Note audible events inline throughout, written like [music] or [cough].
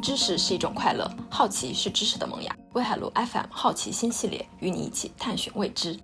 知识是一种快乐，好奇是知识的萌芽。威海路 FM 好奇心系列，与你一起探寻未知。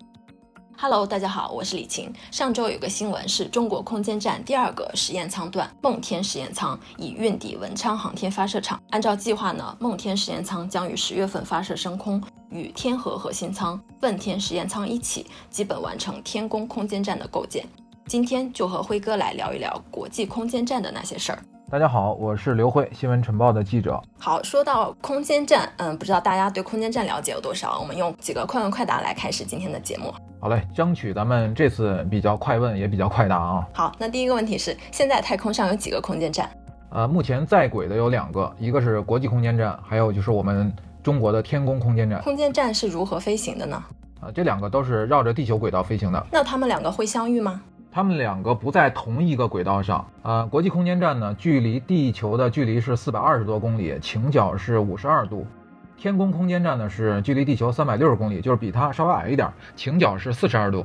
Hello，大家好，我是李晴。上周有个新闻是中国空间站第二个实验舱段梦天实验舱已运抵文昌航天发射场。按照计划呢，梦天实验舱将于十月份发射升空，与天河核心舱、问天实验舱一起，基本完成天宫空间站的构建。今天就和辉哥来聊一聊国际空间站的那些事儿。大家好，我是刘辉，新闻晨报的记者。好，说到空间站，嗯，不知道大家对空间站了解有多少？我们用几个快问快答来开始今天的节目。好嘞，争取咱们这次比较快问，也比较快答啊。好，那第一个问题是，现在太空上有几个空间站？呃，目前在轨的有两个，一个是国际空间站，还有就是我们中国的天宫空间站。空间站是如何飞行的呢？啊，这两个都是绕着地球轨道飞行的。那它们两个会相遇吗？它们两个不在同一个轨道上。呃，国际空间站呢，距离地球的距离是四百二十多公里，倾角是五十二度。天宫空间站呢是距离地球三百六十公里，就是比它稍微矮一点，倾角是四十二度。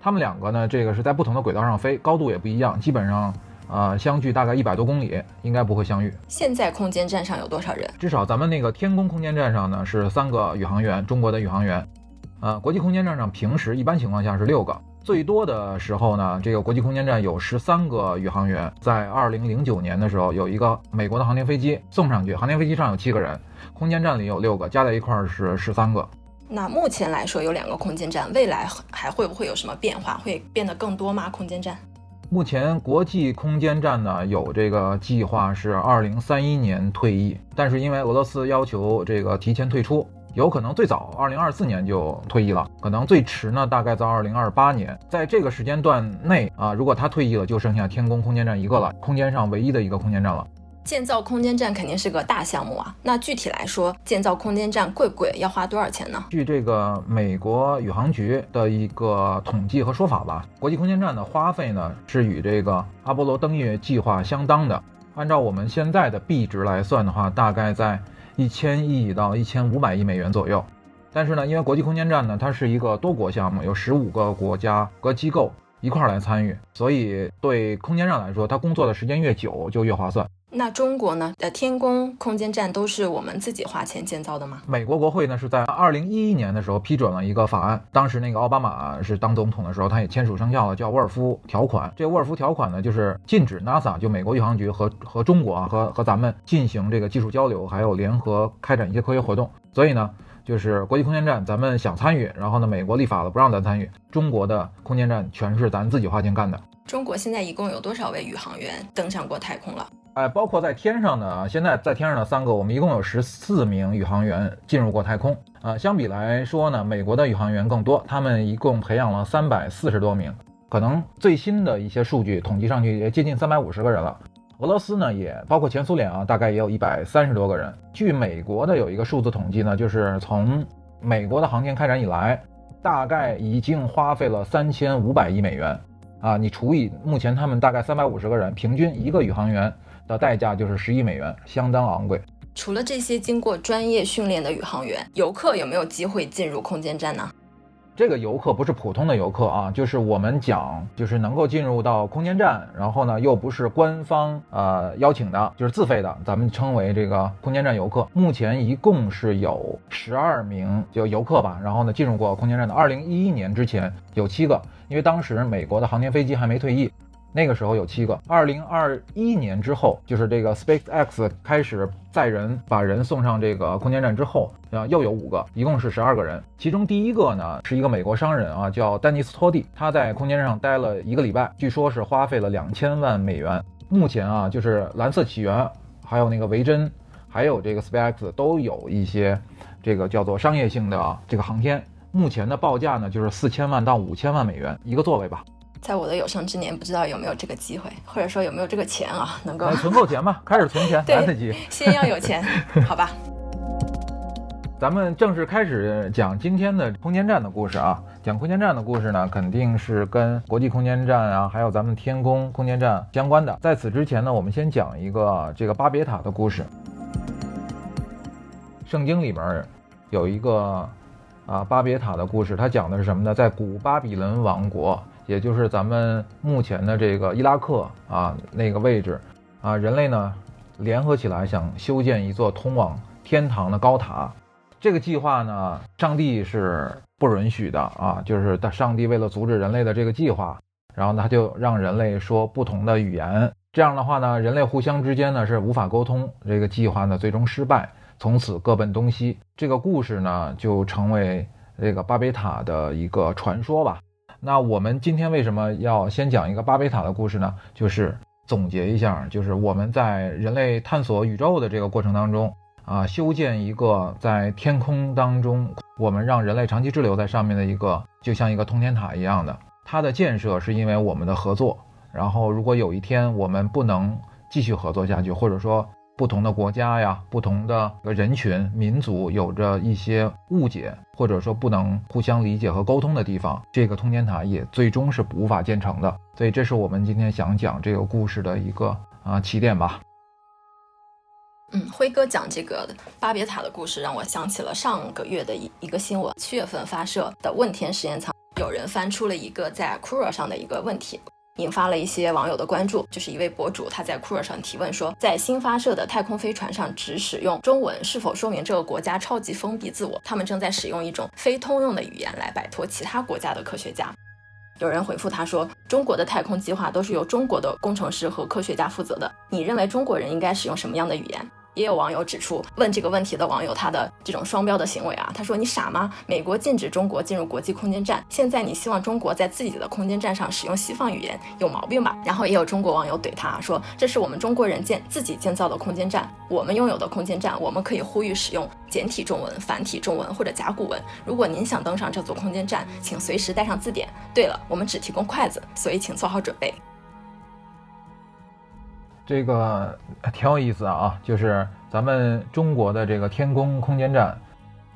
他们两个呢，这个是在不同的轨道上飞，高度也不一样，基本上呃相距大概一百多公里，应该不会相遇。现在空间站上有多少人？至少咱们那个天宫空间站上呢是三个宇航员，中国的宇航员。呃，国际空间站上平时一般情况下是六个。最多的时候呢，这个国际空间站有十三个宇航员。在二零零九年的时候，有一个美国的航天飞机送上去，航天飞机上有七个人，空间站里有六个，加在一块儿是十三个。那目前来说有两个空间站，未来还会不会有什么变化？会变得更多吗？空间站？目前国际空间站呢有这个计划是二零三一年退役，但是因为俄罗斯要求这个提前退出。有可能最早二零二四年就退役了，可能最迟呢，大概在二零二八年。在这个时间段内啊，如果他退役了，就剩下天宫空间站一个了，空间上唯一的一个空间站了。建造空间站肯定是个大项目啊，那具体来说，建造空间站贵不贵？要花多少钱呢？据这个美国宇航局的一个统计和说法吧，国际空间站的花费呢是与这个阿波罗登月计划相当的。按照我们现在的币值来算的话，大概在。一千亿到一千五百亿美元左右，但是呢，因为国际空间站呢，它是一个多国项目，有十五个国家和机构一块儿来参与，所以对空间站来说，它工作的时间越久就越划算。那中国呢？呃，天宫空间站都是我们自己花钱建造的吗？美国国会呢是在二零一一年的时候批准了一个法案，当时那个奥巴马是当总统的时候，他也签署生效了，叫沃尔夫条款。这沃尔夫条款呢，就是禁止 NASA 就美国宇航局和和中国啊和和咱们进行这个技术交流，还有联合开展一些科学活动。所以呢，就是国际空间站咱们想参与，然后呢，美国立法了不让咱参与，中国的空间站全是咱自己花钱干的。中国现在一共有多少位宇航员登上过太空了？哎，包括在天上的啊，现在在天上的三个，我们一共有十四名宇航员进入过太空。啊，相比来说呢，美国的宇航员更多，他们一共培养了三百四十多名，可能最新的一些数据统计上去也接近三百五十个人了。俄罗斯呢，也包括前苏联啊，大概也有一百三十多个人。据美国的有一个数字统计呢，就是从美国的航天开展以来，大概已经花费了三千五百亿美元。啊，你除以目前他们大概三百五十个人，平均一个宇航员。的代价就是十亿美元，相当昂贵。除了这些经过专业训练的宇航员，游客有没有机会进入空间站呢？这个游客不是普通的游客啊，就是我们讲，就是能够进入到空间站，然后呢又不是官方呃邀请的，就是自费的，咱们称为这个空间站游客。目前一共是有十二名就游客吧，然后呢进入过空间站的。二零一一年之前有七个，因为当时美国的航天飞机还没退役。那个时候有七个，二零二一年之后，就是这个 SpaceX 开始载人把人送上这个空间站之后，啊，又有五个，一共是十二个人。其中第一个呢是一个美国商人啊，叫丹尼斯托蒂，他在空间站上待了一个礼拜，据说是花费了两千万美元。目前啊，就是蓝色起源，还有那个维珍，还有这个 SpaceX 都有一些这个叫做商业性的这个航天。目前的报价呢就是四千万到五千万美元一个座位吧。在我的有生之年，不知道有没有这个机会，或者说有没有这个钱啊，能够存够钱吧，开始存钱来得及，先要有钱，好吧。咱们正式开始讲今天的空间站的故事啊。讲空间站的故事呢，肯定是跟国际空间站啊，还有咱们天宫空间站相关的。在此之前呢，我们先讲一个这个巴别塔的故事。圣经里面有一个啊巴别塔的故事，它讲的是什么呢？在古巴比伦王国。也就是咱们目前的这个伊拉克啊那个位置，啊人类呢联合起来想修建一座通往天堂的高塔。这个计划呢，上帝是不允许的啊，就是上帝为了阻止人类的这个计划，然后他就让人类说不同的语言。这样的话呢，人类互相之间呢是无法沟通，这个计划呢最终失败，从此各奔东西。这个故事呢就成为这个巴别塔的一个传说吧。那我们今天为什么要先讲一个巴别塔的故事呢？就是总结一下，就是我们在人类探索宇宙的这个过程当中啊，修建一个在天空当中，我们让人类长期滞留在上面的一个，就像一个通天塔一样的。它的建设是因为我们的合作。然后，如果有一天我们不能继续合作下去，或者说，不同的国家呀，不同的人群、民族有着一些误解，或者说不能互相理解和沟通的地方，这个通天塔也最终是无法建成的。所以，这是我们今天想讲这个故事的一个啊起点吧。嗯，辉哥讲这个巴别塔的故事，让我想起了上个月的一一个新闻：七月份发射的问天实验舱，有人翻出了一个在 c u r a 上的一个问题。引发了一些网友的关注，就是一位博主他在酷热上提问说，在新发射的太空飞船上只使用中文，是否说明这个国家超级封闭自我？他们正在使用一种非通用的语言来摆脱其他国家的科学家。有人回复他说，中国的太空计划都是由中国的工程师和科学家负责的，你认为中国人应该使用什么样的语言？也有网友指出，问这个问题的网友他的这种双标的行为啊，他说你傻吗？美国禁止中国进入国际空间站，现在你希望中国在自己的空间站上使用西方语言，有毛病吧？然后也有中国网友怼他说，这是我们中国人建自己建造的空间站，我们拥有的空间站，我们可以呼吁使用简体中文、繁体中文或者甲骨文。如果您想登上这座空间站，请随时带上字典。对了，我们只提供筷子，所以请做好准备。这个挺有意思啊，就是咱们中国的这个天宫空间站，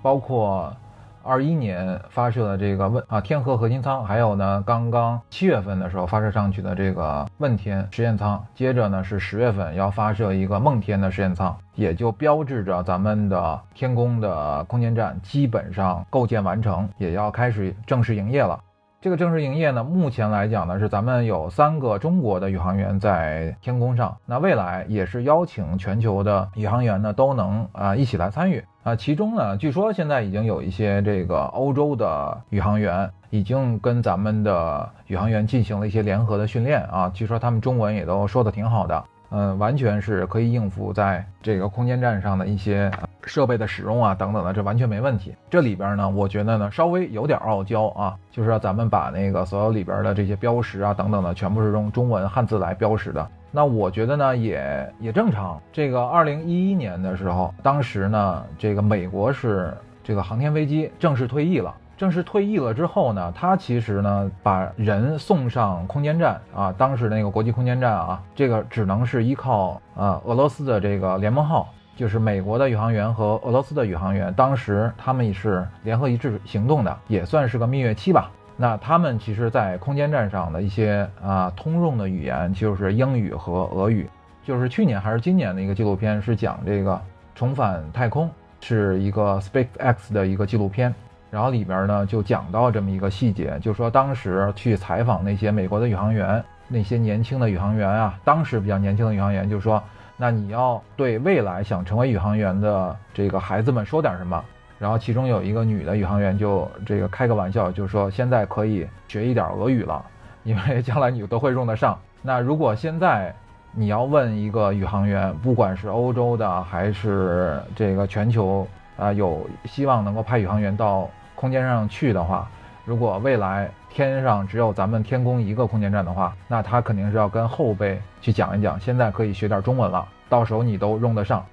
包括二一年发射的这个问啊天河核心舱，还有呢刚刚七月份的时候发射上去的这个问天实验舱，接着呢是十月份要发射一个梦天的实验舱，也就标志着咱们的天宫的空间站基本上构建完成，也要开始正式营业了。这个正式营业呢，目前来讲呢，是咱们有三个中国的宇航员在天宫上。那未来也是邀请全球的宇航员呢，都能啊一起来参与啊。其中呢，据说现在已经有一些这个欧洲的宇航员已经跟咱们的宇航员进行了一些联合的训练啊。据说他们中文也都说的挺好的。嗯，完全是可以应付在这个空间站上的一些设备的使用啊，等等的，这完全没问题。这里边呢，我觉得呢，稍微有点傲娇啊，就是说咱们把那个所有里边的这些标识啊，等等的，全部是用中文汉字来标识的。那我觉得呢，也也正常。这个二零一一年的时候，当时呢，这个美国是这个航天飞机正式退役了。正式退役了之后呢，他其实呢把人送上空间站啊，当时那个国际空间站啊，这个只能是依靠啊俄罗斯的这个联盟号，就是美国的宇航员和俄罗斯的宇航员，当时他们也是联合一致行动的，也算是个蜜月期吧。那他们其实，在空间站上的一些啊通用的语言就是英语和俄语。就是去年还是今年的一个纪录片是讲这个重返太空，是一个 SpaceX 的一个纪录片。然后里边呢就讲到这么一个细节，就是说当时去采访那些美国的宇航员，那些年轻的宇航员啊，当时比较年轻的宇航员就说，那你要对未来想成为宇航员的这个孩子们说点什么？然后其中有一个女的宇航员就这个开个玩笑，就说现在可以学一点俄语了，因为将来你都会用得上。那如果现在你要问一个宇航员，不管是欧洲的还是这个全球啊，有希望能够派宇航员到。空间上去的话，如果未来天上只有咱们天宫一个空间站的话，那他肯定是要跟后辈去讲一讲。现在可以学点中文了，到时候你都用得上。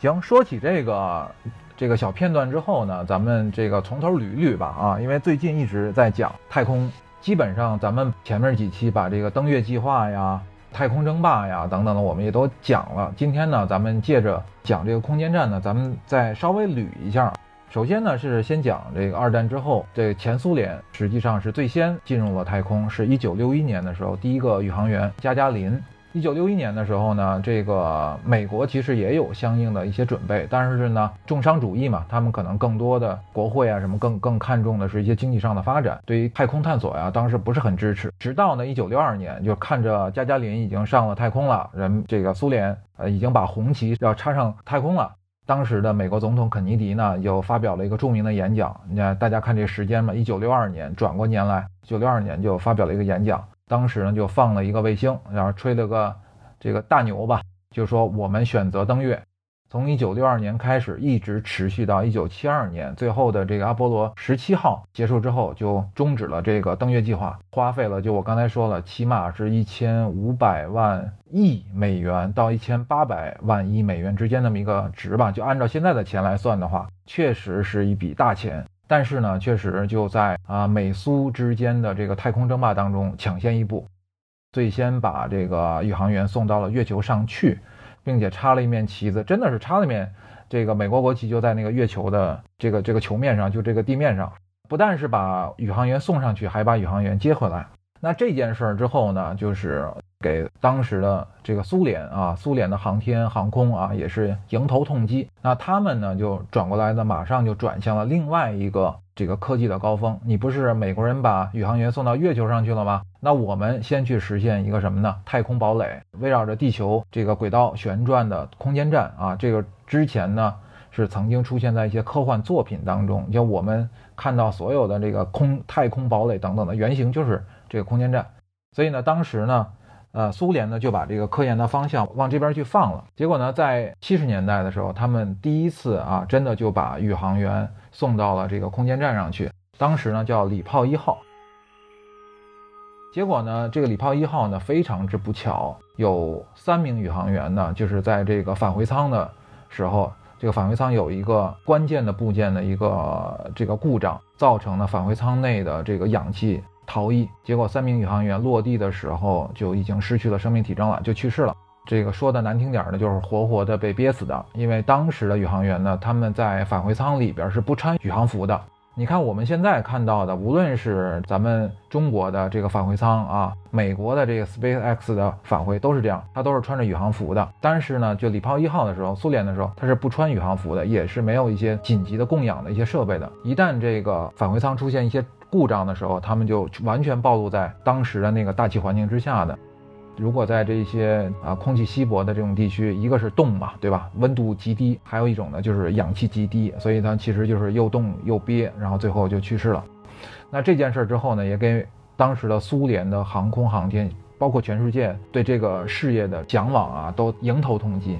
行，说起这个这个小片段之后呢，咱们这个从头捋一捋吧啊，因为最近一直在讲太空，基本上咱们前面几期把这个登月计划呀、太空争霸呀等等的，我们也都讲了。今天呢，咱们借着讲这个空间站呢，咱们再稍微捋一下。首先呢，是先讲这个二战之后，这前苏联实际上是最先进入了太空，是一九六一年的时候，第一个宇航员加加林一九六一年的时候呢，这个美国其实也有相应的一些准备，但是呢，重商主义嘛，他们可能更多的国会啊什么更更看重的是一些经济上的发展，对于太空探索呀，当时不是很支持。直到呢一九六二年，就看着加加林已经上了太空了，人这个苏联呃已经把红旗要插上太空了，当时的美国总统肯尼迪呢又发表了一个著名的演讲，你看大家看这时间嘛，一九六二年转过年来，一九六二年就发表了一个演讲。当时呢，就放了一个卫星，然后吹了个这个大牛吧，就说我们选择登月，从一九六二年开始，一直持续到一九七二年，最后的这个阿波罗十七号结束之后，就终止了这个登月计划，花费了就我刚才说了，起码是一千五百万亿美元到一千八百万亿美元之间那么一个值吧，就按照现在的钱来算的话，确实是一笔大钱。但是呢，确实就在啊美苏之间的这个太空争霸当中抢先一步，最先把这个宇航员送到了月球上去，并且插了一面旗子，真的是插了一面这个美国国旗就在那个月球的这个这个球面上，就这个地面上，不但是把宇航员送上去，还把宇航员接回来。那这件事儿之后呢，就是给当时的这个苏联啊，苏联的航天航空啊，也是迎头痛击。那他们呢，就转过来呢，马上就转向了另外一个这个科技的高峰。你不是美国人把宇航员送到月球上去了吗？那我们先去实现一个什么呢？太空堡垒，围绕着地球这个轨道旋转的空间站啊。这个之前呢，是曾经出现在一些科幻作品当中，就我们看到所有的这个空太空堡垒等等的原型就是。这个空间站，所以呢，当时呢，呃，苏联呢就把这个科研的方向往这边去放了。结果呢，在七十年代的时候，他们第一次啊，真的就把宇航员送到了这个空间站上去。当时呢叫礼炮一号。结果呢，这个礼炮一号呢非常之不巧，有三名宇航员呢，就是在这个返回舱的时候，这个返回舱有一个关键的部件的一个这个故障，造成了返回舱内的这个氧气。逃逸，结果三名宇航员落地的时候就已经失去了生命体征了，就去世了。这个说的难听点儿呢，就是活活的被憋死的。因为当时的宇航员呢，他们在返回舱里边是不穿宇航服的。你看我们现在看到的，无论是咱们中国的这个返回舱啊，美国的这个 SpaceX 的返回都是这样，它都是穿着宇航服的。但是呢，就礼炮一号的时候，苏联的时候，它是不穿宇航服的，也是没有一些紧急的供氧的一些设备的。一旦这个返回舱出现一些故障的时候，他们就完全暴露在当时的那个大气环境之下的。如果在这些啊空气稀薄的这种地区，一个是冻嘛，对吧？温度极低，还有一种呢就是氧气极低，所以它其实就是又冻又憋，然后最后就去世了。那这件事之后呢，也给当时的苏联的航空航天，包括全世界对这个事业的向往啊，都迎头痛击。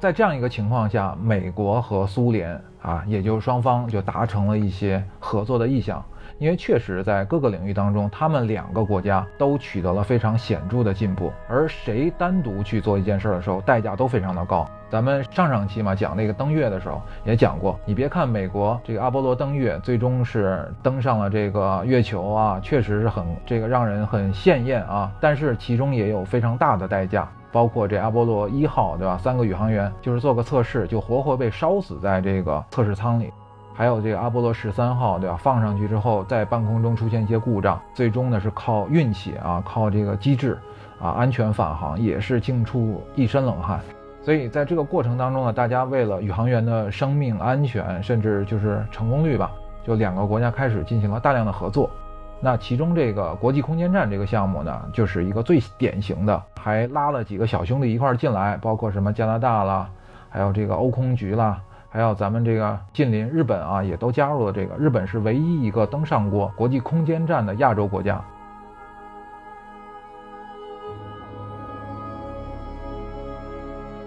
在这样一个情况下，美国和苏联啊，也就是双方就达成了一些合作的意向。因为确实在各个领域当中，他们两个国家都取得了非常显著的进步。而谁单独去做一件事的时候，代价都非常的高。咱们上上期嘛讲那个登月的时候也讲过，你别看美国这个阿波罗登月最终是登上了这个月球啊，确实是很这个让人很羡艳啊，但是其中也有非常大的代价。包括这阿波罗一号，对吧？三个宇航员就是做个测试，就活活被烧死在这个测试舱里。还有这个阿波罗十三号，对吧？放上去之后，在半空中出现一些故障，最终呢是靠运气啊，靠这个机智啊，安全返航，也是惊出一身冷汗。所以在这个过程当中呢，大家为了宇航员的生命安全，甚至就是成功率吧，就两个国家开始进行了大量的合作。那其中这个国际空间站这个项目呢，就是一个最典型的，还拉了几个小兄弟一块儿进来，包括什么加拿大啦，还有这个欧空局啦，还有咱们这个近邻日本啊，也都加入了这个。日本是唯一一个登上过国际空间站的亚洲国家。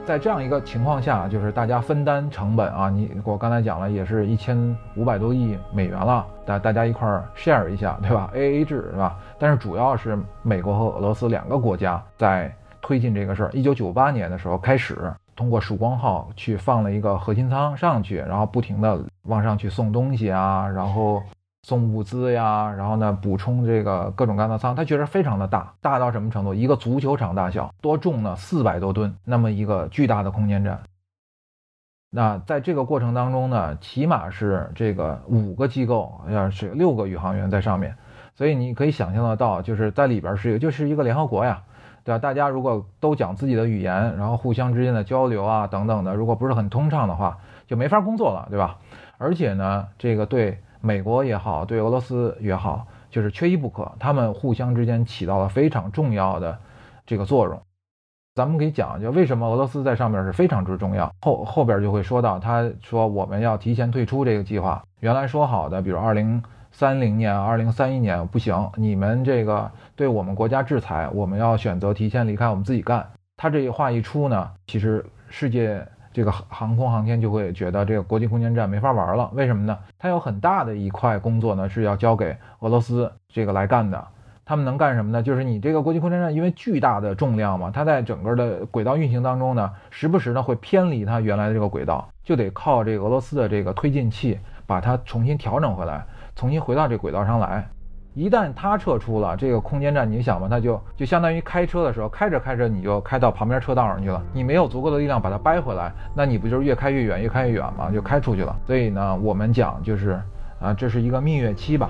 在这样一个情况下，就是大家分担成本啊，你我刚才讲了，也是一千五百多亿美元了，大大家一块儿 share 一下，对吧？[laughs] A A 制，是吧？但是主要是美国和俄罗斯两个国家在推进这个事儿。一九九八年的时候开始，通过曙光号去放了一个核心舱上去，然后不停的往上去送东西啊，然后。送物资呀，然后呢，补充这个各种各样的仓，它确实非常的大，大到什么程度？一个足球场大小，多重呢？四百多吨，那么一个巨大的空间站。那在这个过程当中呢，起码是这个五个机构，要是六个宇航员在上面，所以你可以想象得到，就是在里边是一个就是一个联合国呀，对吧？大家如果都讲自己的语言，然后互相之间的交流啊等等的，如果不是很通畅的话，就没法工作了，对吧？而且呢，这个对美国也好，对俄罗斯也好，就是缺一不可，他们互相之间起到了非常重要的这个作用。咱们可以讲，就为什么俄罗斯在上面是非常之重要。后后边就会说到，他说我们要提前退出这个计划。原来说好的，比如二零三零年、二零三一年不行，你们这个对我们国家制裁，我们要选择提前离开，我们自己干。他这话一出呢，其实世界这个航空航天就会觉得这个国际空间站没法玩了。为什么呢？它有很大的一块工作呢，是要交给俄罗斯这个来干的。他们能干什么呢？就是你这个国际空间站，因为巨大的重量嘛，它在整个的轨道运行当中呢，时不时呢会偏离它原来的这个轨道，就得靠这个俄罗斯的这个推进器把它重新调整回来，重新回到这轨道上来。一旦它撤出了这个空间站，你想嘛，它就就相当于开车的时候，开着开着你就开到旁边车道上去了，你没有足够的力量把它掰回来，那你不就是越开越远，越开越远嘛，就开出去了。所以呢，我们讲就是啊，这是一个蜜月期吧。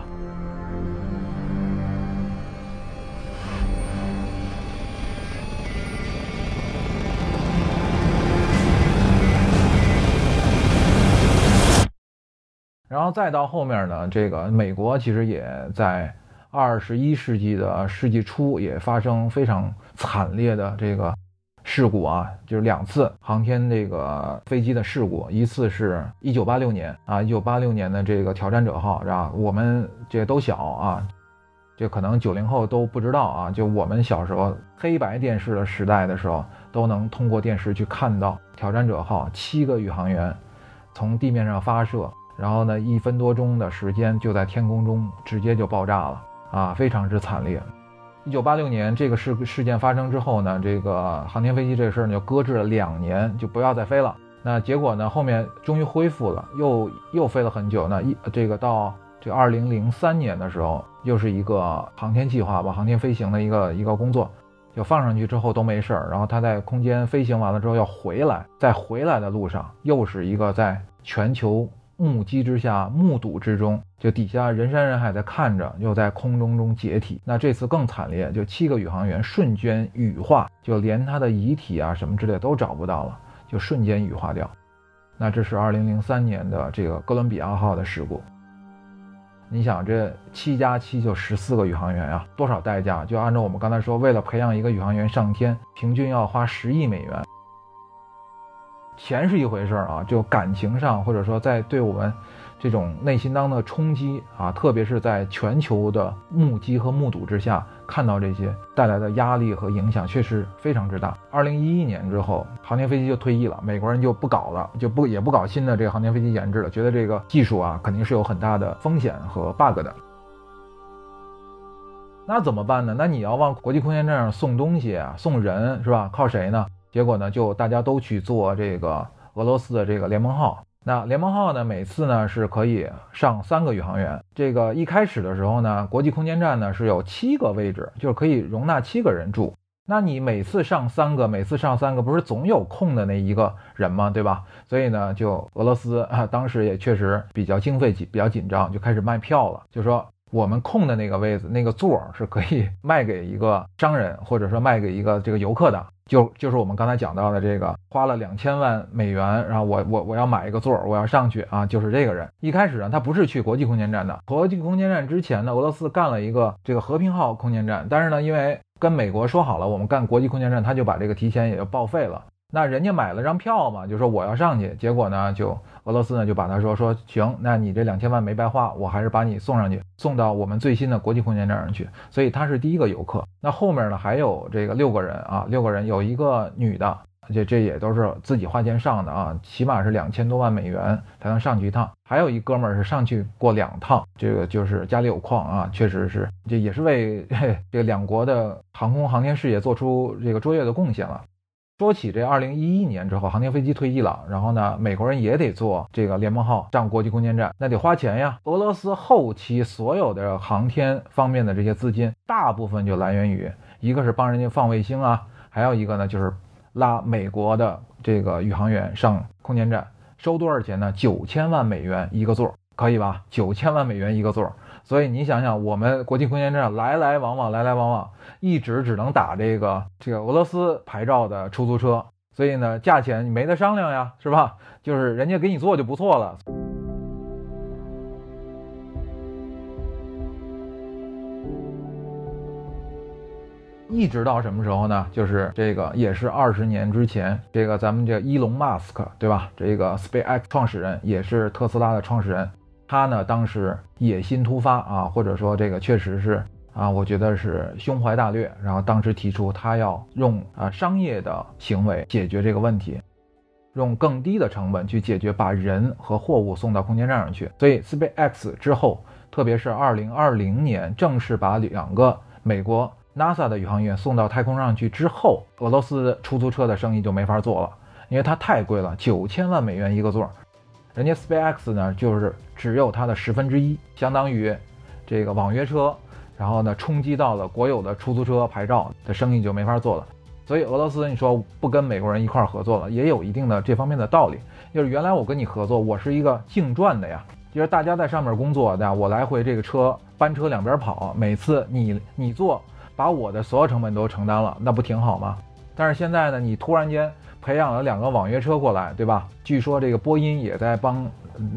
然后再到后面呢，这个美国其实也在二十一世纪的世纪初也发生非常惨烈的这个事故啊，就是两次航天这个飞机的事故，一次是一九八六年啊，一九八六年的这个挑战者号，是吧？我们这都小啊，这可能九零后都不知道啊，就我们小时候黑白电视的时代的时候，都能通过电视去看到挑战者号七个宇航员从地面上发射。然后呢，一分多钟的时间就在天空中直接就爆炸了啊，非常之惨烈。一九八六年这个事事件发生之后呢，这个航天飞机这事儿呢就搁置了两年，就不要再飞了。那结果呢，后面终于恢复了，又又飞了很久。那一这个到这二零零三年的时候，又是一个航天计划吧，航天飞行的一个一个工作，就放上去之后都没事儿。然后它在空间飞行完了之后要回来，在回来的路上又是一个在全球。目击之下，目睹之中，就底下人山人海在看着，又在空中中解体。那这次更惨烈，就七个宇航员瞬间羽化，就连他的遗体啊什么之类都找不到了，就瞬间羽化掉。那这是二零零三年的这个哥伦比亚号的事故。你想，这七加七就十四个宇航员啊，多少代价？就按照我们刚才说，为了培养一个宇航员上天，平均要花十亿美元。钱是一回事儿啊，就感情上，或者说在对我们这种内心当的冲击啊，特别是在全球的目击和目睹之下，看到这些带来的压力和影响，确实非常之大。二零一一年之后，航天飞机就退役了，美国人就不搞了，就不也不搞新的这个航天飞机研制了，觉得这个技术啊肯定是有很大的风险和 bug 的。那怎么办呢？那你要往国际空间站上送东西啊，送人是吧？靠谁呢？结果呢，就大家都去做这个俄罗斯的这个联盟号。那联盟号呢，每次呢是可以上三个宇航员。这个一开始的时候呢，国际空间站呢是有七个位置，就是可以容纳七个人住。那你每次上三个，每次上三个，不是总有空的那一个人吗？对吧？所以呢，就俄罗斯啊，当时也确实比较经费紧，比较紧张，就开始卖票了，就说。我们空的那个位子，那个座是可以卖给一个商人，或者说卖给一个这个游客的，就就是我们刚才讲到的这个花了两千万美元，然后我我我要买一个座，我要上去啊，就是这个人。一开始呢，他不是去国际空间站的，国际空间站之前呢，俄罗斯干了一个这个和平号空间站，但是呢，因为跟美国说好了，我们干国际空间站，他就把这个提前也就报废了。那人家买了张票嘛，就说我要上去，结果呢，就俄罗斯呢就把他说说行，那你这两千万没白花，我还是把你送上去，送到我们最新的国际空间站上去。所以他是第一个游客。那后面呢还有这个六个人啊，六个人有一个女的，这这也都是自己花钱上的啊，起码是两千多万美元才能上去一趟。还有一哥们儿是上去过两趟，这个就是家里有矿啊，确实是这也是为嘿 [laughs] 这个两国的航空航天事业做出这个卓越的贡献了。说起这二零一一年之后，航天飞机退役了，然后呢，美国人也得做这个联盟号上国际空间站，那得花钱呀。俄罗斯后期所有的航天方面的这些资金，大部分就来源于一个是帮人家放卫星啊，还有一个呢就是拉美国的这个宇航员上空间站。收多少钱呢？九千万美元一个座，可以吧？九千万美元一个座。所以你想想，我们国际空间站来来往往，来来往往，一直只能打这个这个俄罗斯牌照的出租车，所以呢，价钱你没得商量呀，是吧？就是人家给你做就不错了。一直到什么时候呢？就是这个也是二十年之前，这个咱们这伊隆马斯克，对吧？这个 SpaceX 创始人，也是特斯拉的创始人。他呢，当时野心突发啊，或者说这个确实是啊，我觉得是胸怀大略。然后当时提出他要用啊商业的行为解决这个问题，用更低的成本去解决把人和货物送到空间站上去。所以 SpaceX 之后，特别是2020年正式把两个美国 NASA 的宇航员送到太空上去之后，俄罗斯出租车的生意就没法做了，因为它太贵了，九千万美元一个座。人家 SpaceX 呢，就是只有它的十分之一，相当于这个网约车，然后呢冲击到了国有的出租车牌照的生意就没法做了。所以俄罗斯你说不跟美国人一块儿合作了，也有一定的这方面的道理。就是原来我跟你合作，我是一个净赚的呀，就是大家在上面工作的，我来回这个车班车两边跑，每次你你做，把我的所有成本都承担了，那不挺好吗？但是现在呢，你突然间。培养了两个网约车过来，对吧？据说这个波音也在帮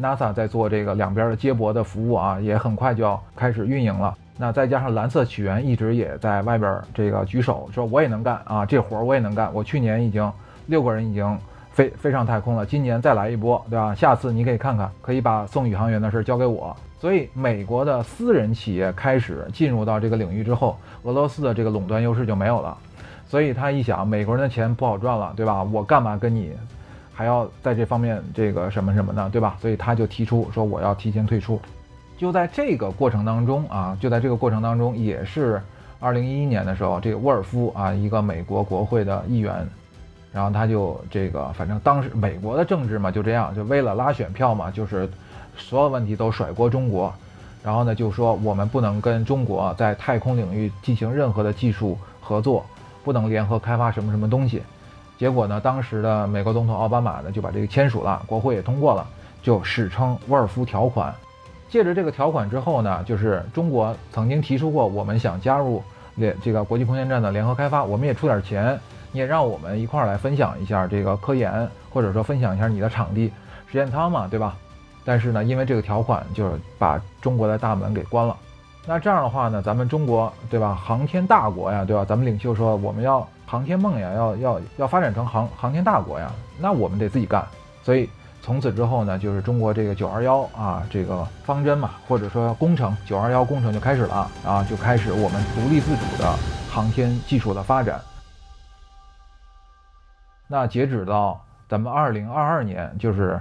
NASA 在做这个两边的接驳的服务啊，也很快就要开始运营了。那再加上蓝色起源一直也在外边这个举手说我也能干啊，这活儿我也能干。我去年已经六个人已经飞飞上太空了，今年再来一波，对吧？下次你可以看看，可以把送宇航员的事交给我。所以美国的私人企业开始进入到这个领域之后，俄罗斯的这个垄断优势就没有了。所以他一想，美国人的钱不好赚了，对吧？我干嘛跟你还要在这方面这个什么什么呢，对吧？所以他就提出说我要提前退出。就在这个过程当中啊，就在这个过程当中，也是二零一一年的时候，这个沃尔夫啊，一个美国国会的议员，然后他就这个，反正当时美国的政治嘛就这样，就为了拉选票嘛，就是所有问题都甩锅中国，然后呢就说我们不能跟中国在太空领域进行任何的技术合作。不能联合开发什么什么东西，结果呢，当时的美国总统奥巴马呢就把这个签署了，国会也通过了，就史称沃尔夫条款。借着这个条款之后呢，就是中国曾经提出过，我们想加入联这个国际空间站的联合开发，我们也出点钱，你也让我们一块儿来分享一下这个科研，或者说分享一下你的场地实验舱嘛，对吧？但是呢，因为这个条款，就是把中国的大门给关了。那这样的话呢，咱们中国对吧，航天大国呀，对吧？咱们领袖说我们要航天梦呀，要要要发展成航航天大国呀，那我们得自己干。所以从此之后呢，就是中国这个九二幺啊，这个方针嘛，或者说工程九二幺工程就开始了啊，就开始我们独立自主的航天技术的发展。那截止到咱们二零二二年，就是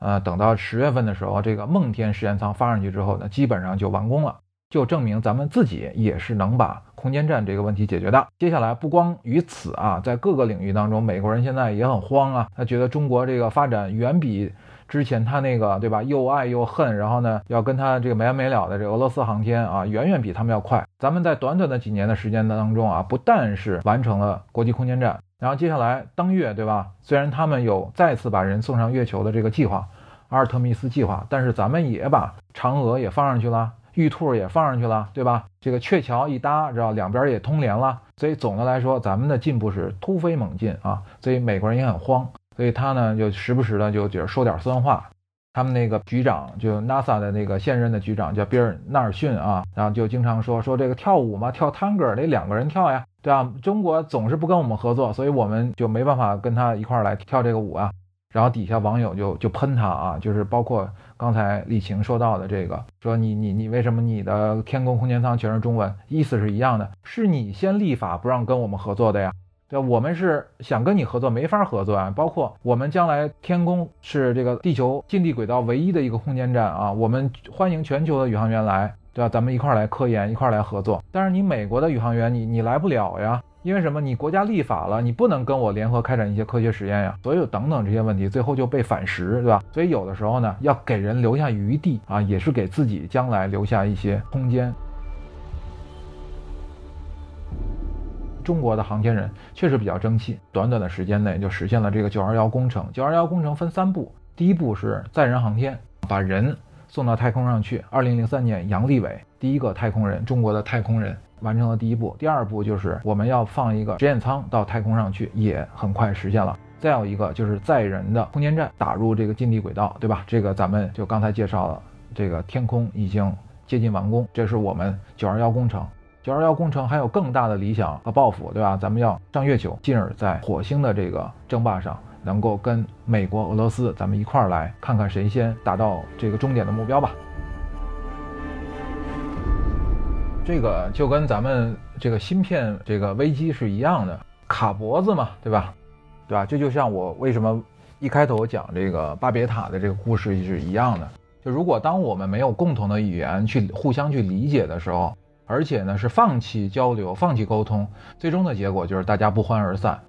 呃，等到十月份的时候，这个梦天实验舱发上去之后呢，基本上就完工了。就证明咱们自己也是能把空间站这个问题解决的。接下来不光于此啊，在各个领域当中，美国人现在也很慌啊，他觉得中国这个发展远比之前他那个对吧，又爱又恨，然后呢要跟他这个没完没了的这俄罗斯航天啊，远远比他们要快。咱们在短短的几年的时间当中啊，不但是完成了国际空间站，然后接下来登月对吧？虽然他们有再次把人送上月球的这个计划，阿尔特密斯计划，但是咱们也把嫦娥也放上去了。玉兔也放上去了，对吧？这个鹊桥一搭，知道两边也通联了，所以总的来说，咱们的进步是突飞猛进啊！所以美国人也很慌，所以他呢就时不时的就觉得说点酸话。他们那个局长就 NASA 的那个现任的局长叫比尔纳尔逊啊，然后就经常说说这个跳舞嘛，跳探戈得两个人跳呀，对吧？中国总是不跟我们合作，所以我们就没办法跟他一块来跳这个舞啊。然后底下网友就就喷他啊，就是包括刚才李晴说到的这个，说你你你为什么你的天宫空间舱全是中文？意思是一样的，是你先立法不让跟我们合作的呀，对？我们是想跟你合作，没法合作啊。包括我们将来天宫是这个地球近地轨道唯一的一个空间站啊，我们欢迎全球的宇航员来，对吧？咱们一块来科研，一块来合作。但是你美国的宇航员，你你来不了呀。因为什么？你国家立法了，你不能跟我联合开展一些科学实验呀，所有等等这些问题，最后就被反噬，对吧？所以有的时候呢，要给人留下余地啊，也是给自己将来留下一些空间。中国的航天人确实比较争气，短短的时间内就实现了这个九二幺工程。九二幺工程分三步，第一步是载人航天，把人送到太空上去。二零零三年，杨利伟第一个太空人，中国的太空人完成了第一步。第二步就是我们要放一个实验舱到太空上去，也很快实现了。再有一个就是载人的空间站打入这个近地轨道，对吧？这个咱们就刚才介绍了，这个天空已经接近完工，这是我们九二幺工程。九二幺工程还有更大的理想和抱负，对吧？咱们要上月球，进而在火星的这个争霸上，能够跟美国、俄罗斯咱们一块儿来看看谁先达到这个终点的目标吧。这个就跟咱们这个芯片这个危机是一样的，卡脖子嘛，对吧？对吧？这就像我为什么一开头讲这个巴别塔的这个故事是一样的。就如果当我们没有共同的语言去互相去理解的时候，而且呢，是放弃交流、放弃沟通，最终的结果就是大家不欢而散，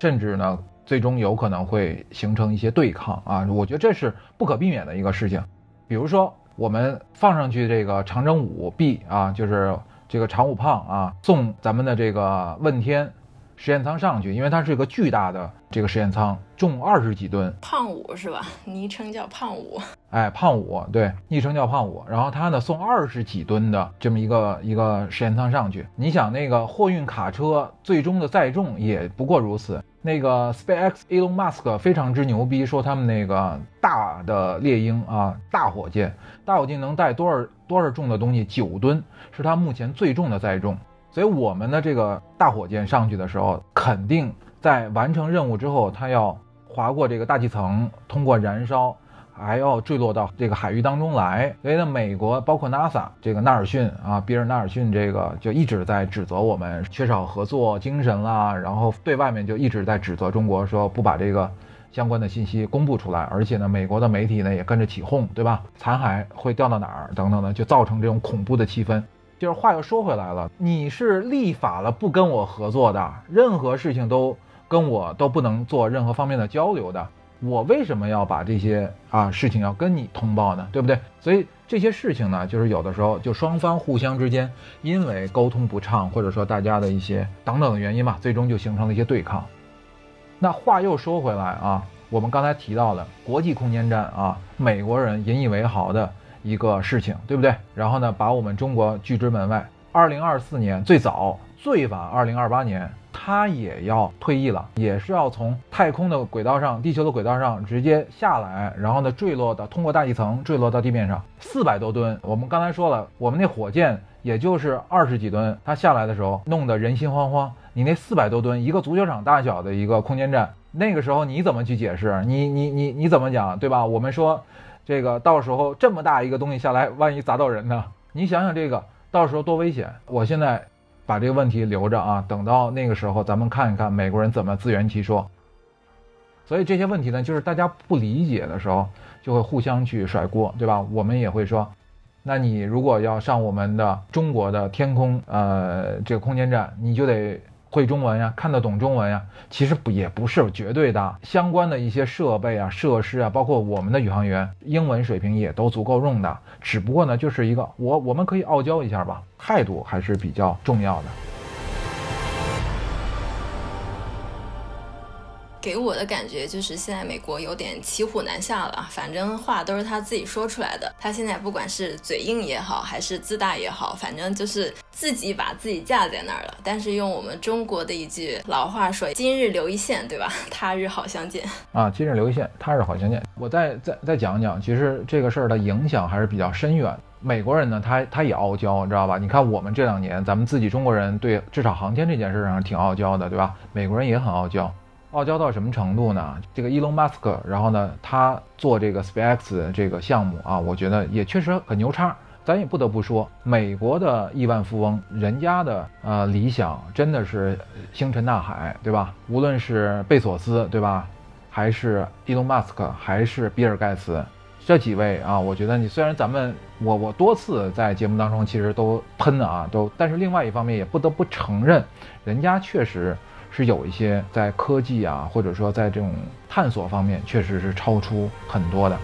甚至呢，最终有可能会形成一些对抗啊！我觉得这是不可避免的一个事情。比如说，我们放上去这个长征五 B 啊，就是这个长五胖啊，送咱们的这个问天。实验舱上去，因为它是一个巨大的这个实验舱，重二十几吨。胖五是吧？昵称叫胖五。哎，胖五，对，昵称叫胖五。然后他呢送二十几吨的这么一个一个实验舱上去。你想那个货运卡车最终的载重也不过如此。那个 SpaceX Elon Musk 非常之牛逼，说他们那个大的猎鹰啊，大火箭，大火箭能带多少多少重的东西？九吨，是它目前最重的载重。所以我们的这个大火箭上去的时候，肯定在完成任务之后，它要划过这个大气层，通过燃烧，还要坠落到这个海域当中来。所以呢，美国包括 NASA 这个纳尔逊啊，比尔纳尔逊这个就一直在指责我们缺少合作精神啦，然后对外面就一直在指责中国说不把这个相关的信息公布出来，而且呢，美国的媒体呢也跟着起哄，对吧？残骸会掉到哪儿等等的，就造成这种恐怖的气氛。就是话又说回来了，你是立法了不跟我合作的，任何事情都跟我都不能做任何方面的交流的，我为什么要把这些啊事情要跟你通报呢？对不对？所以这些事情呢，就是有的时候就双方互相之间因为沟通不畅，或者说大家的一些等等的原因嘛，最终就形成了一些对抗。那话又说回来啊，我们刚才提到了国际空间站啊，美国人引以为豪的。一个事情，对不对？然后呢，把我们中国拒之门外。二零二四年最早，最晚二零二八年，他也要退役了，也是要从太空的轨道上、地球的轨道上直接下来，然后呢，坠落到通过大气层坠落到地面上，四百多吨。我们刚才说了，我们那火箭也就是二十几吨，它下来的时候弄得人心惶惶。你那四百多吨，一个足球场大小的一个空间站，那个时候你怎么去解释？你你你你怎么讲，对吧？我们说。这个到时候这么大一个东西下来，万一砸到人呢？你想想这个到时候多危险！我现在把这个问题留着啊，等到那个时候咱们看一看美国人怎么自圆其说。所以这些问题呢，就是大家不理解的时候，就会互相去甩锅，对吧？我们也会说，那你如果要上我们的中国的天空，呃，这个空间站，你就得。会中文呀，看得懂中文呀，其实不也不是绝对的。相关的一些设备啊、设施啊，包括我们的宇航员，英文水平也都足够用的。只不过呢，就是一个我我们可以傲娇一下吧，态度还是比较重要的。给我的感觉就是现在美国有点骑虎难下了，反正话都是他自己说出来的。他现在不管是嘴硬也好，还是自大也好，反正就是自己把自己架在那儿了。但是用我们中国的一句老话说：“今日留一线，对吧？[laughs] 他日好相见。”啊，今日留一线，他日好相见。我再再再讲讲，其实这个事儿的影响还是比较深远。美国人呢，他他也傲娇，你知道吧？你看我们这两年，咱们自己中国人对至少航天这件事上挺傲娇的，对吧？美国人也很傲娇。傲娇到什么程度呢？这个伊隆马斯克，然后呢，他做这个 SpaceX 这个项目啊，我觉得也确实很牛叉。咱也不得不说，美国的亿万富翁，人家的呃理想真的是星辰大海，对吧？无论是贝索斯，对吧？还是伊隆马斯克，还是比尔盖茨，这几位啊，我觉得你虽然咱们我我多次在节目当中其实都喷啊，都，但是另外一方面也不得不承认，人家确实。是有一些在科技啊，或者说在这种探索方面，确实是超出很多的。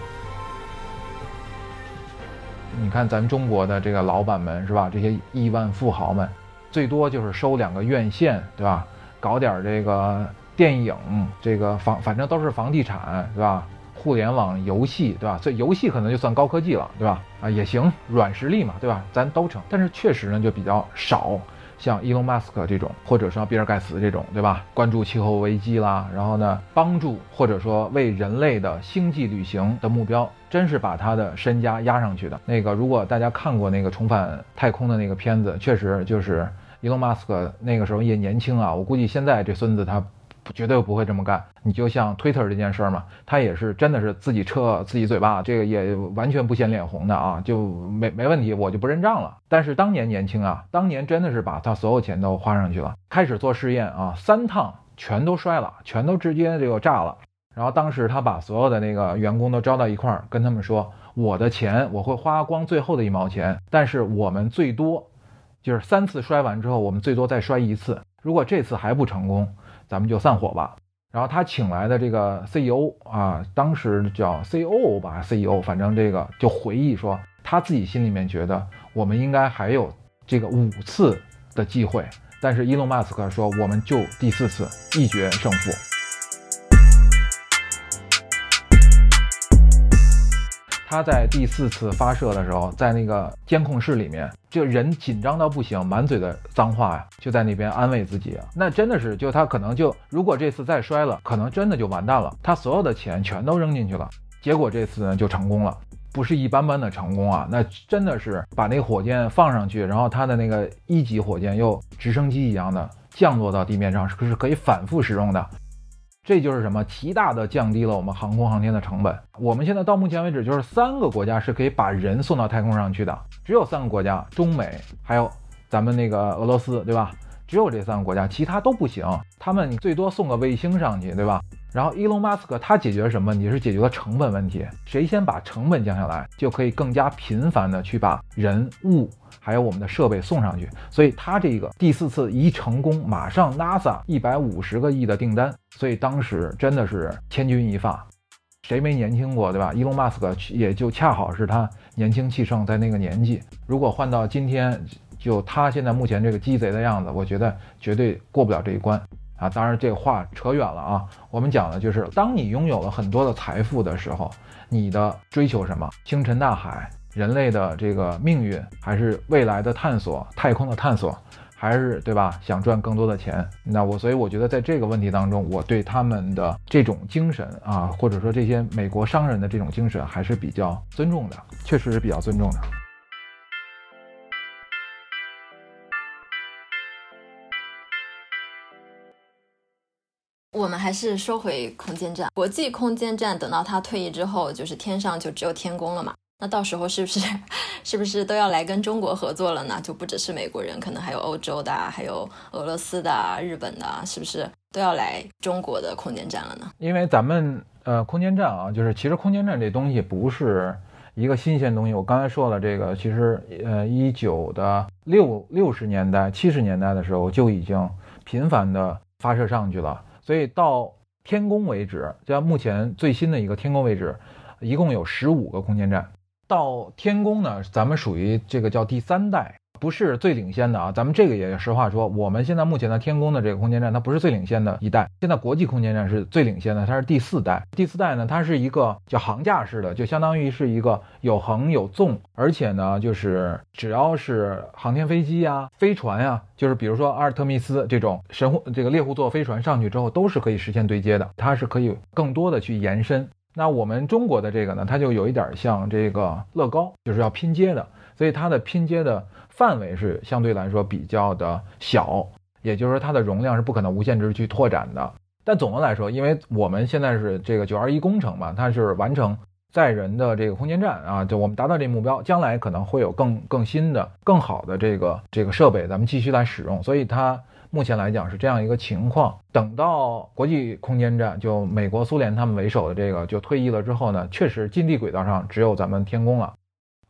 你看咱中国的这个老板们是吧？这些亿万富豪们，最多就是收两个院线，对吧？搞点这个电影，这个房反正都是房地产，对吧？互联网游戏，对吧？所以游戏可能就算高科技了，对吧？啊，也行，软实力嘛，对吧？咱都成。但是确实呢，就比较少。像伊隆马斯克这种，或者说比尔盖茨这种，对吧？关注气候危机啦，然后呢，帮助或者说为人类的星际旅行的目标，真是把他的身家压上去的。那个，如果大家看过那个重返太空的那个片子，确实就是伊隆马斯克那个时候也年轻啊。我估计现在这孙子他。绝对不会这么干。你就像 Twitter 这件事儿嘛，他也是真的是自己撤自己嘴巴，这个也完全不显脸红的啊，就没没问题，我就不认账了。但是当年年轻啊，当年真的是把他所有钱都花上去了，开始做试验啊，三趟全都摔了，全都直接就炸了。然后当时他把所有的那个员工都招到一块儿，跟他们说：“我的钱我会花光最后的一毛钱，但是我们最多就是三次摔完之后，我们最多再摔一次。如果这次还不成功。”咱们就散伙吧。然后他请来的这个 CEO 啊，当时叫 COO 吧，CEO，反正这个就回忆说，他自己心里面觉得我们应该还有这个五次的机会，但是伊隆马斯克说，我们就第四次一决胜负。他在第四次发射的时候，在那个监控室里面，就人紧张到不行，满嘴的脏话呀，就在那边安慰自己。那真的是，就他可能就，如果这次再摔了，可能真的就完蛋了。他所有的钱全都扔进去了，结果这次呢就成功了，不是一般般的成功啊，那真的是把那火箭放上去，然后他的那个一级火箭又直升机一样的降落到地面上，是是可以反复使用的。这就是什么？极大的降低了我们航空航天的成本。我们现在到目前为止，就是三个国家是可以把人送到太空上去的，只有三个国家，中美还有咱们那个俄罗斯，对吧？只有这三个国家，其他都不行。他们最多送个卫星上去，对吧？然后伊隆马斯克他解决了什么问题？是解决了成本问题。谁先把成本降下来，就可以更加频繁的去把人物。还有我们的设备送上去，所以他这个第四次一成功，马上 NASA 一百五十个亿的订单，所以当时真的是千钧一发，谁没年轻过，对吧？伊隆马斯克也就恰好是他年轻气盛，在那个年纪，如果换到今天，就他现在目前这个鸡贼的样子，我觉得绝对过不了这一关啊！当然这话扯远了啊，我们讲的就是当你拥有了很多的财富的时候，你的追求什么？星辰大海。人类的这个命运，还是未来的探索，太空的探索，还是对吧？想赚更多的钱，那我所以我觉得在这个问题当中，我对他们的这种精神啊，或者说这些美国商人的这种精神，还是比较尊重的，确实是比较尊重的。我们还是说回空间站，国际空间站，等到他退役之后，就是天上就只有天宫了嘛。那到时候是不是 [laughs] 是不是都要来跟中国合作了呢？就不只是美国人，可能还有欧洲的，还有俄罗斯的、日本的，是不是都要来中国的空间站了呢？因为咱们呃，空间站啊，就是其实空间站这东西不是一个新鲜东西。我刚才说了，这个其实呃，一九的六六十年代、七十年代的时候就已经频繁的发射上去了。所以到天宫为止，就目前最新的一个天宫为止，一共有十五个空间站。到天宫呢，咱们属于这个叫第三代，不是最领先的啊。咱们这个也实话说，我们现在目前的天宫的这个空间站，它不是最领先的一代。现在国际空间站是最领先的，它是第四代。第四代呢，它是一个叫航架式的，就相当于是一个有横有纵，而且呢，就是只要是航天飞机呀、飞船呀，就是比如说阿尔特密斯这种神户这个猎户座飞船上去之后，都是可以实现对接的，它是可以更多的去延伸。那我们中国的这个呢，它就有一点像这个乐高，就是要拼接的，所以它的拼接的范围是相对来说比较的小，也就是说它的容量是不可能无限制去拓展的。但总的来说，因为我们现在是这个九二一工程嘛，它是完成载人的这个空间站啊，就我们达到这目标，将来可能会有更更新的、更好的这个这个设备，咱们继续来使用，所以它。目前来讲是这样一个情况，等到国际空间站就美国、苏联他们为首的这个就退役了之后呢，确实近地轨道上只有咱们天宫了。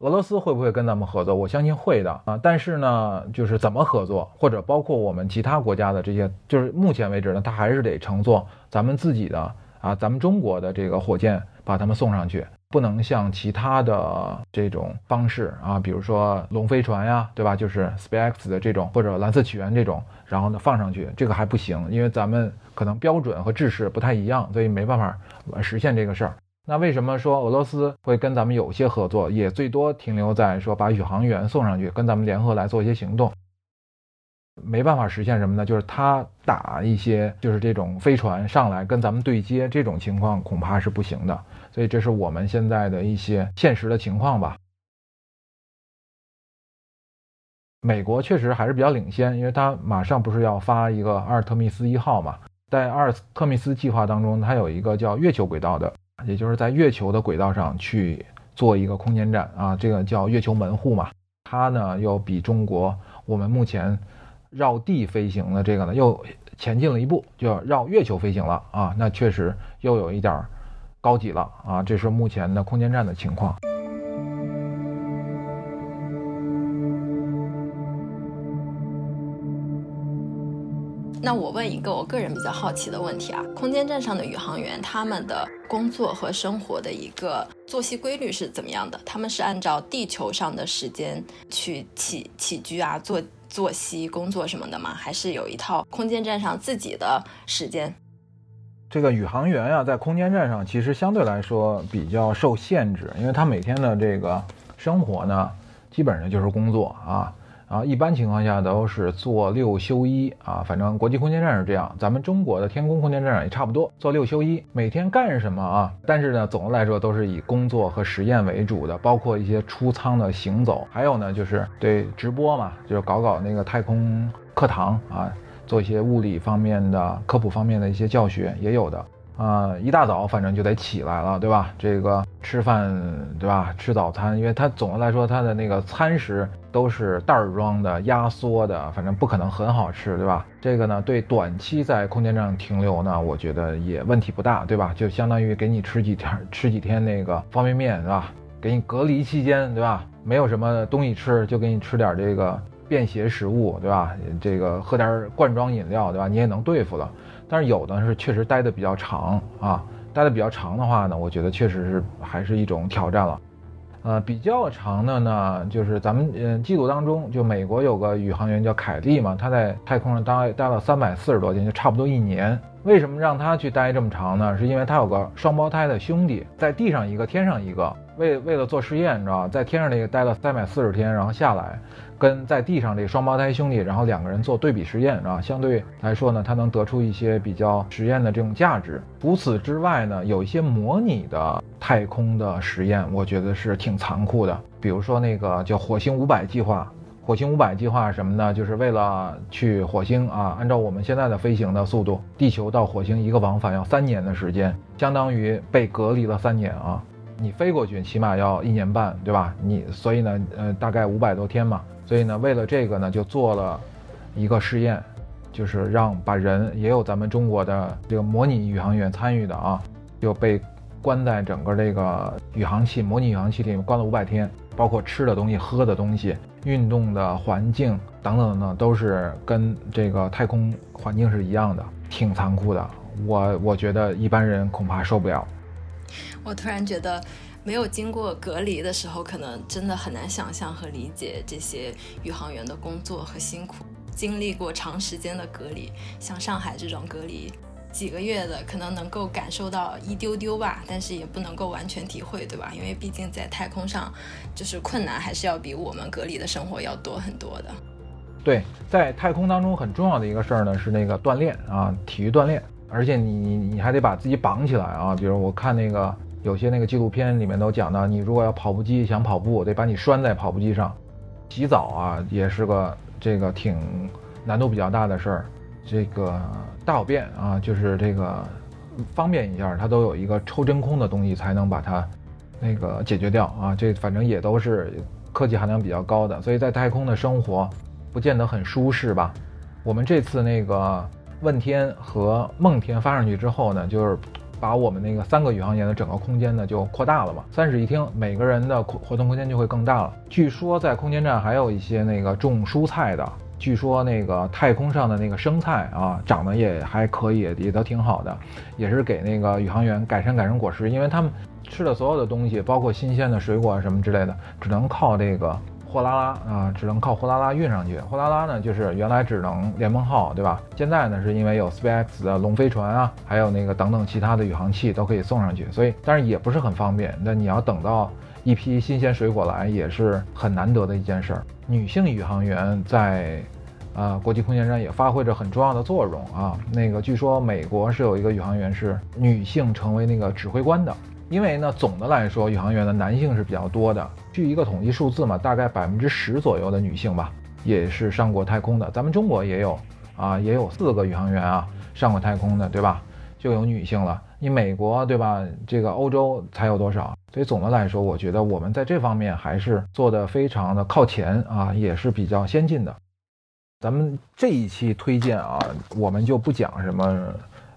俄罗斯会不会跟咱们合作？我相信会的啊。但是呢，就是怎么合作，或者包括我们其他国家的这些，就是目前为止呢，它还是得乘坐咱们自己的啊，咱们中国的这个火箭把他们送上去。不能像其他的这种方式啊，比如说龙飞船呀，对吧？就是 SpaceX 的这种或者蓝色起源这种，然后呢放上去，这个还不行，因为咱们可能标准和制式不太一样，所以没办法实现这个事儿。那为什么说俄罗斯会跟咱们有些合作，也最多停留在说把宇航员送上去，跟咱们联合来做一些行动？没办法实现什么呢？就是他打一些就是这种飞船上来跟咱们对接，这种情况恐怕是不行的。所以这是我们现在的一些现实的情况吧。美国确实还是比较领先，因为他马上不是要发一个阿尔特密斯一号嘛，在阿尔特密斯计划当中，它有一个叫月球轨道的，也就是在月球的轨道上去做一个空间站啊，这个叫月球门户嘛。它呢又比中国我们目前。绕地飞行的这个呢，又前进了一步，就要绕月球飞行了啊！那确实又有一点高级了啊！这是目前的空间站的情况。那我问一个我个人比较好奇的问题啊，空间站上的宇航员他们的工作和生活的一个作息规律是怎么样的？他们是按照地球上的时间去起起居啊，做？作息、工作什么的吗？还是有一套空间站上自己的时间？这个宇航员啊，在空间站上其实相对来说比较受限制，因为他每天的这个生活呢，基本上就是工作啊。啊，一般情况下都是做六休一啊，反正国际空间站是这样，咱们中国的天宫空间站也差不多，做六休一，每天干什么啊？但是呢，总的来说都是以工作和实验为主的，包括一些出舱的行走，还有呢就是对直播嘛，就是搞搞那个太空课堂啊，做一些物理方面的科普方面的一些教学也有的。啊，一大早反正就得起来了，对吧？这个吃饭，对吧？吃早餐，因为它总的来说它的那个餐食都是袋装的、压缩的，反正不可能很好吃，对吧？这个呢，对短期在空间站停留呢，我觉得也问题不大，对吧？就相当于给你吃几天吃几天那个方便面，对吧？给你隔离期间，对吧？没有什么东西吃，就给你吃点这个便携食物，对吧？这个喝点罐装饮料，对吧？你也能对付了。但是有的是确实待的比较长啊，待的比较长的话呢，我觉得确实是还是一种挑战了。呃，比较长的呢，就是咱们嗯记录当中，就美国有个宇航员叫凯利嘛，他在太空上待待了三百四十多天，就差不多一年。为什么让他去待这么长呢？是因为他有个双胞胎的兄弟，在地上一个，天上一个。为为了做实验，你知道，在天上那个待了三百四十天，然后下来。跟在地上这双胞胎兄弟，然后两个人做对比实验啊，相对来说呢，他能得出一些比较实验的这种价值。除此之外呢，有一些模拟的太空的实验，我觉得是挺残酷的。比如说那个叫火星五百计划，火星五百计划什么呢？就是为了去火星啊，按照我们现在的飞行的速度，地球到火星一个往返要三年的时间，相当于被隔离了三年啊。你飞过去起码要一年半，对吧？你所以呢，呃，大概五百多天嘛。所以呢，为了这个呢，就做了一个试验，就是让把人也有咱们中国的这个模拟宇航员参与的啊，就被关在整个这个宇航器模拟宇航器里面关了五百天，包括吃的东西、喝的东西、运动的环境等等等等，都是跟这个太空环境是一样的，挺残酷的。我我觉得一般人恐怕受不了。我突然觉得。没有经过隔离的时候，可能真的很难想象和理解这些宇航员的工作和辛苦。经历过长时间的隔离，像上海这种隔离几个月的，可能能够感受到一丢丢吧，但是也不能够完全体会，对吧？因为毕竟在太空上，就是困难还是要比我们隔离的生活要多很多的。对，在太空当中很重要的一个事儿呢，是那个锻炼啊，体育锻炼，而且你你你还得把自己绑起来啊。比如我看那个。有些那个纪录片里面都讲到，你如果要跑步机想跑步，得把你拴在跑步机上。洗澡啊，也是个这个挺难度比较大的事儿。这个大小便啊，就是这个方便一下，它都有一个抽真空的东西才能把它那个解决掉啊。这反正也都是科技含量比较高的，所以在太空的生活不见得很舒适吧。我们这次那个问天和梦天发上去之后呢，就是。把我们那个三个宇航员的整个空间呢就扩大了嘛，三室一厅，每个人的活动空间就会更大了。据说在空间站还有一些那个种蔬菜的，据说那个太空上的那个生菜啊，长得也还可以，也都挺好的，也是给那个宇航员改善改善伙食，因为他们吃的所有的东西，包括新鲜的水果什么之类的，只能靠这个。货拉拉啊，只能靠货拉拉运上去。货拉拉呢，就是原来只能联盟号，对吧？现在呢，是因为有 SpaceX 的龙飞船啊，还有那个等等其他的宇航器都可以送上去，所以但是也不是很方便。那你要等到一批新鲜水果来，也是很难得的一件事儿。女性宇航员在呃国际空间站也发挥着很重要的作用啊。那个据说美国是有一个宇航员是女性成为那个指挥官的。因为呢，总的来说，宇航员的男性是比较多的。据一个统计数字嘛，大概百分之十左右的女性吧，也是上过太空的。咱们中国也有啊，也有四个宇航员啊上过太空的，对吧？就有女性了。你美国对吧？这个欧洲才有多少？所以总的来说，我觉得我们在这方面还是做的非常的靠前啊，也是比较先进的。咱们这一期推荐啊，我们就不讲什么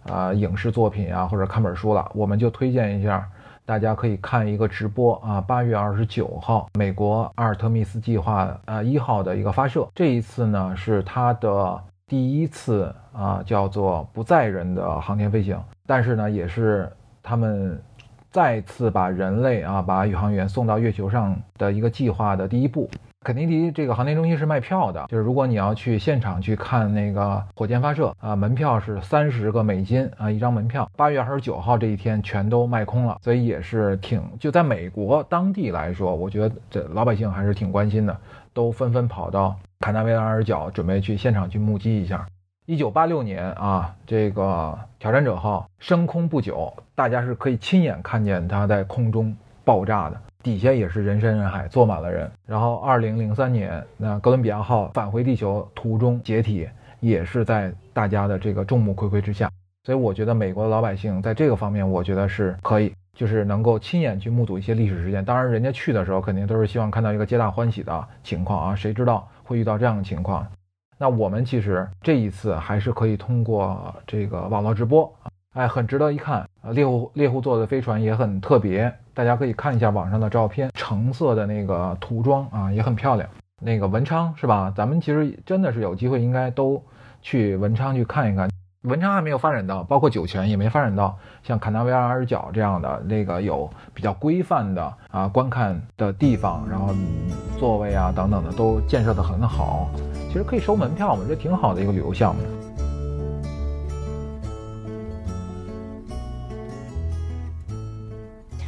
啊影视作品啊或者看本书了，我们就推荐一下。大家可以看一个直播啊，八月二十九号，美国阿尔特密斯计划呃一号的一个发射。这一次呢是它的第一次啊，叫做不载人的航天飞行，但是呢也是他们再次把人类啊，把宇航员送到月球上的一个计划的第一步。肯尼迪这个航天中心是卖票的，就是如果你要去现场去看那个火箭发射啊，门票是三十个美金啊一张门票。八月二十九号这一天全都卖空了，所以也是挺就在美国当地来说，我觉得这老百姓还是挺关心的，都纷纷跑到卡纳维拉尔角准备去现场去目击一下。一九八六年啊，这个挑战者号升空不久，大家是可以亲眼看见它在空中爆炸的。底下也是人山人海，坐满了人。然后，二零零三年，那哥伦比亚号返回地球途中解体，也是在大家的这个众目睽睽之下。所以，我觉得美国的老百姓在这个方面，我觉得是可以，就是能够亲眼去目睹一些历史事件。当然，人家去的时候肯定都是希望看到一个皆大欢喜的情况啊，谁知道会遇到这样的情况？那我们其实这一次还是可以通过这个网络直播，哎，很值得一看啊。猎户猎户座的飞船也很特别。大家可以看一下网上的照片，橙色的那个涂装啊，也很漂亮。那个文昌是吧？咱们其实真的是有机会，应该都去文昌去看一看。文昌还没有发展到，包括酒泉也没发展到像坎纳维拉尔角这样的那个有比较规范的啊观看的地方，然后座位啊等等的都建设的很好。其实可以收门票嘛，这挺好的一个旅游项目。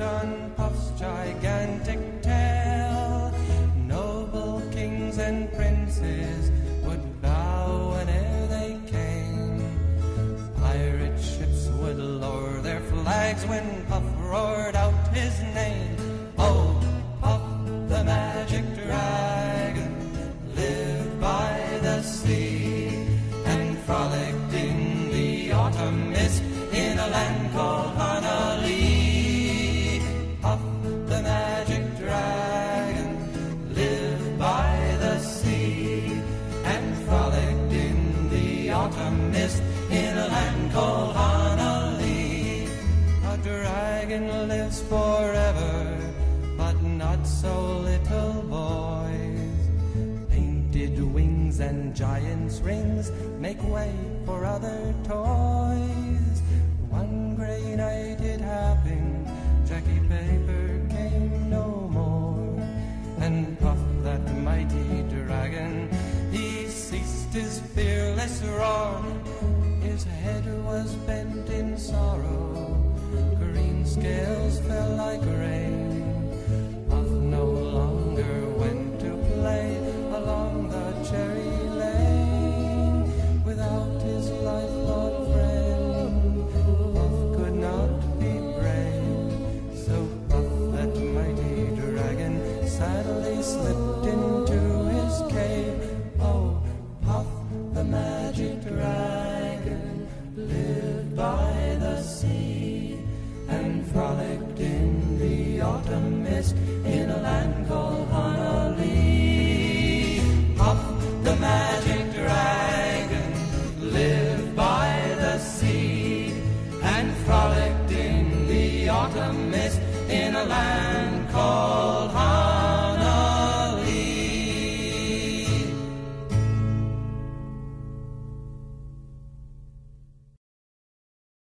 Western puffs gigantic. rings make way for other toys. One grey night it happened, Jackie Paper came no more. And Puff, that mighty dragon, he ceased his fearless roar. His head was bent in sorrow, green scales fell like rain.